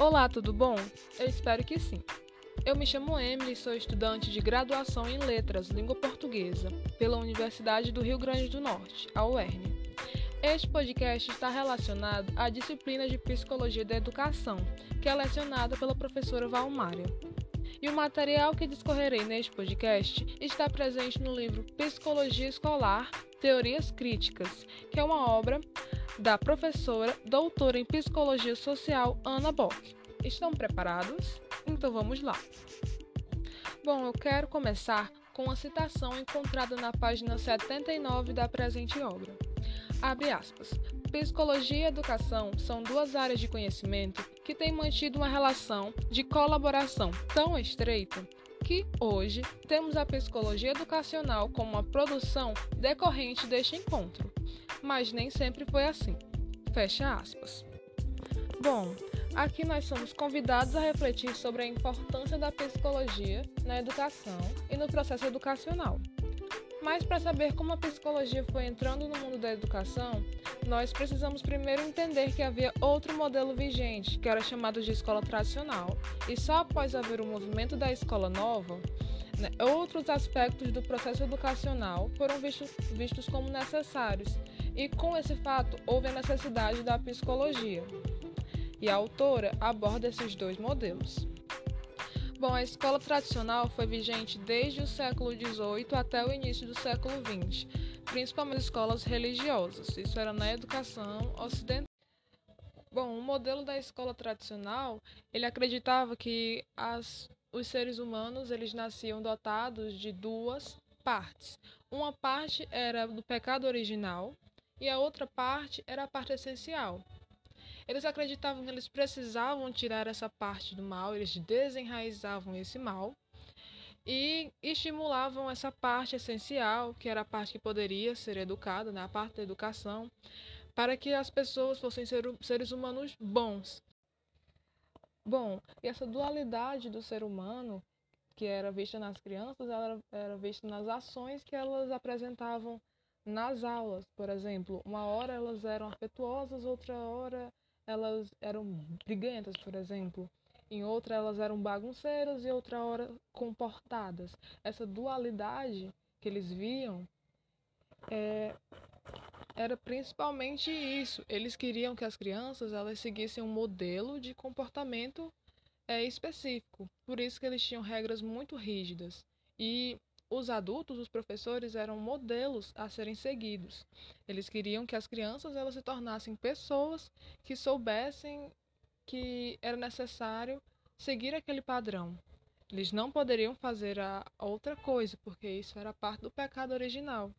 Olá, tudo bom? Eu espero que sim. Eu me chamo Emily e sou estudante de graduação em Letras, Língua Portuguesa, pela Universidade do Rio Grande do Norte, a UERN. Este podcast está relacionado à disciplina de Psicologia da Educação, que é lecionada pela professora Valmária. E o material que discorrerei neste podcast está presente no livro Psicologia Escolar Teorias Críticas, que é uma obra da professora doutora em Psicologia Social Ana Bock. Estão preparados? Então vamos lá. Bom, eu quero começar com uma citação encontrada na página 79 da presente obra. Abre aspas. Psicologia e educação são duas áreas de conhecimento que têm mantido uma relação de colaboração tão estreita que hoje temos a psicologia educacional como uma produção decorrente deste encontro, mas nem sempre foi assim. Fecha aspas. Bom, aqui nós somos convidados a refletir sobre a importância da psicologia na educação e no processo educacional. Mas para saber como a psicologia foi entrando no mundo da educação, nós precisamos primeiro entender que havia outro modelo vigente, que era chamado de escola tradicional, e só após haver o movimento da escola nova, né, outros aspectos do processo educacional foram vistos, vistos como necessários, e com esse fato houve a necessidade da psicologia. E a autora aborda esses dois modelos. Bom, a escola tradicional foi vigente desde o século XVIII até o início do século XX, principalmente escolas religiosas. Isso era na educação ocidental. Bom, o modelo da escola tradicional, ele acreditava que as, os seres humanos eles nasciam dotados de duas partes. Uma parte era do pecado original e a outra parte era a parte essencial, eles acreditavam que eles precisavam tirar essa parte do mal, eles desenraizavam esse mal e estimulavam essa parte essencial, que era a parte que poderia ser educada, né, a parte da educação, para que as pessoas fossem ser, seres humanos bons. Bom, e essa dualidade do ser humano, que era vista nas crianças, ela era vista nas ações que elas apresentavam nas aulas, por exemplo. Uma hora elas eram afetuosas, outra hora elas eram briguentas, por exemplo. Em outra, elas eram bagunceiras e outra hora comportadas. Essa dualidade que eles viam é, era principalmente isso. Eles queriam que as crianças elas seguissem um modelo de comportamento é, específico. Por isso que eles tinham regras muito rígidas. E os adultos, os professores, eram modelos a serem seguidos. Eles queriam que as crianças elas se tornassem pessoas que soubessem que era necessário seguir aquele padrão. Eles não poderiam fazer a outra coisa, porque isso era parte do pecado original.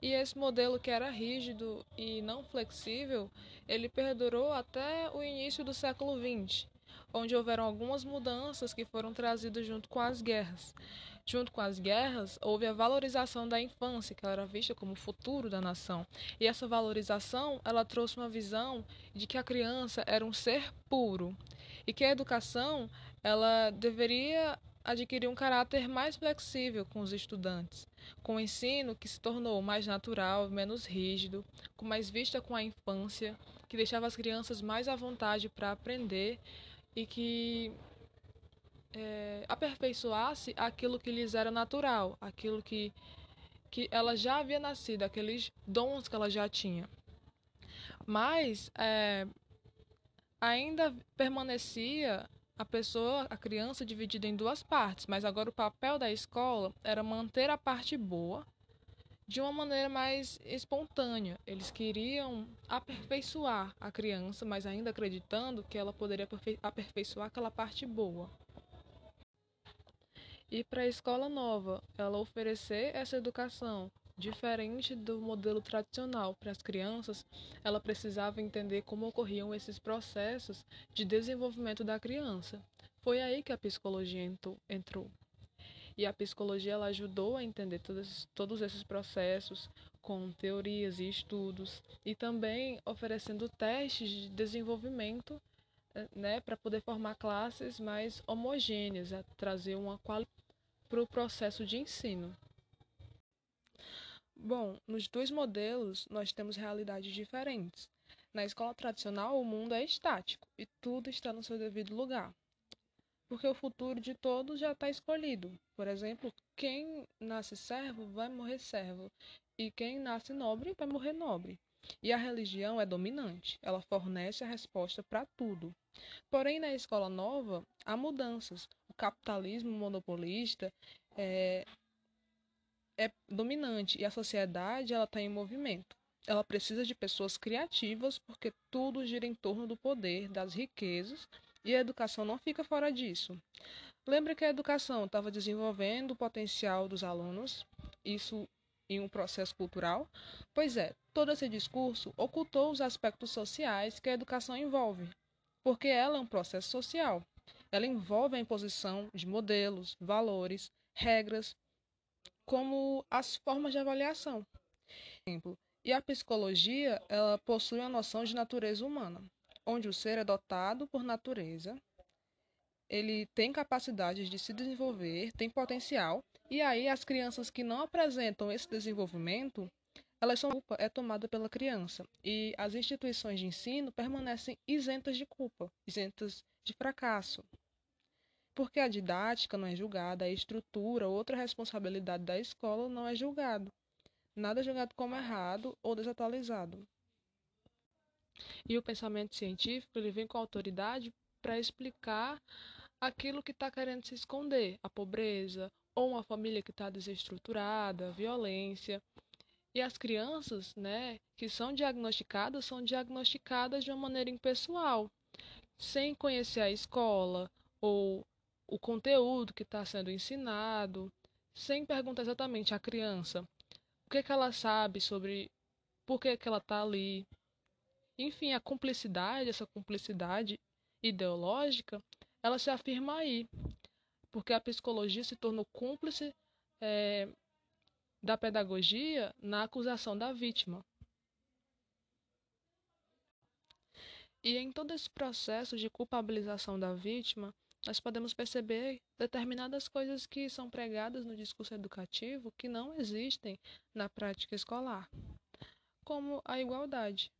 E esse modelo que era rígido e não flexível, ele perdurou até o início do século XX, onde houveram algumas mudanças que foram trazidas junto com as guerras. Junto com as guerras, houve a valorização da infância, que era vista como o futuro da nação. E essa valorização, ela trouxe uma visão de que a criança era um ser puro e que a educação, ela deveria adquirir um caráter mais flexível com os estudantes, com o ensino que se tornou mais natural, menos rígido, com mais vista com a infância, que deixava as crianças mais à vontade para aprender e que é, aperfeiçoasse aquilo que lhes era natural, aquilo que, que ela já havia nascido, aqueles dons que ela já tinha. Mas é, ainda permanecia a pessoa, a criança, dividida em duas partes, mas agora o papel da escola era manter a parte boa de uma maneira mais espontânea. Eles queriam aperfeiçoar a criança, mas ainda acreditando que ela poderia aperfeiçoar aquela parte boa e para a escola nova, ela oferecer essa educação diferente do modelo tradicional para as crianças, ela precisava entender como ocorriam esses processos de desenvolvimento da criança. Foi aí que a psicologia entrou. E a psicologia ela ajudou a entender todos, todos esses processos com teorias e estudos e também oferecendo testes de desenvolvimento eh, né, para poder formar classes mais homogêneas, a trazer uma qualidade para o processo de ensino. Bom, nos dois modelos nós temos realidades diferentes. Na escola tradicional, o mundo é estático e tudo está no seu devido lugar. Porque o futuro de todos já está escolhido. Por exemplo, quem nasce servo vai morrer servo, e quem nasce nobre vai morrer nobre. E a religião é dominante, ela fornece a resposta para tudo. Porém, na escola nova, há mudanças. O capitalismo monopolista é, é dominante e a sociedade ela está em movimento. Ela precisa de pessoas criativas porque tudo gira em torno do poder, das riquezas e a educação não fica fora disso. Lembra que a educação estava desenvolvendo o potencial dos alunos, isso em um processo cultural? Pois é, todo esse discurso ocultou os aspectos sociais que a educação envolve, porque ela é um processo social. Ela envolve a imposição de modelos, valores, regras, como as formas de avaliação. E a psicologia, ela possui a noção de natureza humana, onde o ser é dotado por natureza, ele tem capacidade de se desenvolver, tem potencial, e aí as crianças que não apresentam esse desenvolvimento, elas são culpa é tomada pela criança, e as instituições de ensino permanecem isentas de culpa, isentas de fracasso porque a didática não é julgada, a estrutura, outra responsabilidade da escola não é julgado. Nada é julgado como errado ou desatualizado. E o pensamento científico ele vem com autoridade para explicar aquilo que está querendo se esconder, a pobreza, ou uma família que está desestruturada, violência. E as crianças, né, que são diagnosticadas, são diagnosticadas de uma maneira impessoal, sem conhecer a escola ou o conteúdo que está sendo ensinado, sem perguntar exatamente à criança o que, que ela sabe sobre por que, que ela está ali. Enfim, a cumplicidade, essa cumplicidade ideológica, ela se afirma aí, porque a psicologia se tornou cúmplice é, da pedagogia na acusação da vítima. E em todo esse processo de culpabilização da vítima, nós podemos perceber determinadas coisas que são pregadas no discurso educativo que não existem na prática escolar, como a igualdade.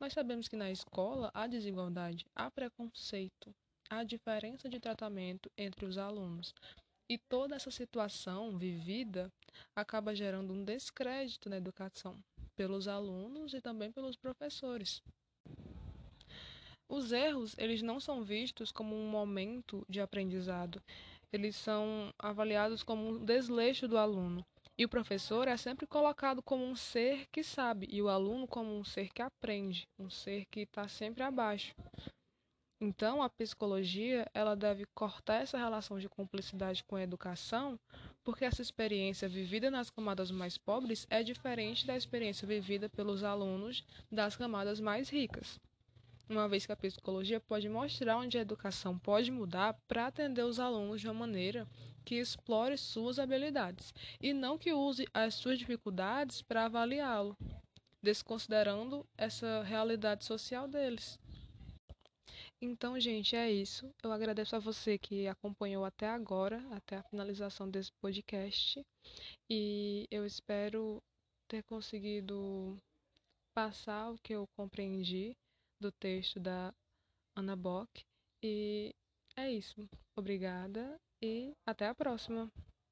Nós sabemos que na escola há desigualdade, há preconceito, há diferença de tratamento entre os alunos. E toda essa situação vivida acaba gerando um descrédito na educação, pelos alunos e também pelos professores. Os erros, eles não são vistos como um momento de aprendizado. Eles são avaliados como um desleixo do aluno. E o professor é sempre colocado como um ser que sabe e o aluno como um ser que aprende, um ser que está sempre abaixo. Então, a psicologia ela deve cortar essa relação de cumplicidade com a educação, porque essa experiência vivida nas camadas mais pobres é diferente da experiência vivida pelos alunos das camadas mais ricas uma vez que a psicologia pode mostrar onde a educação pode mudar para atender os alunos de uma maneira que explore suas habilidades e não que use as suas dificuldades para avaliá-lo, desconsiderando essa realidade social deles. Então, gente, é isso. Eu agradeço a você que acompanhou até agora, até a finalização desse podcast, e eu espero ter conseguido passar o que eu compreendi do texto da Ana Bock. E é isso. Obrigada e até a próxima.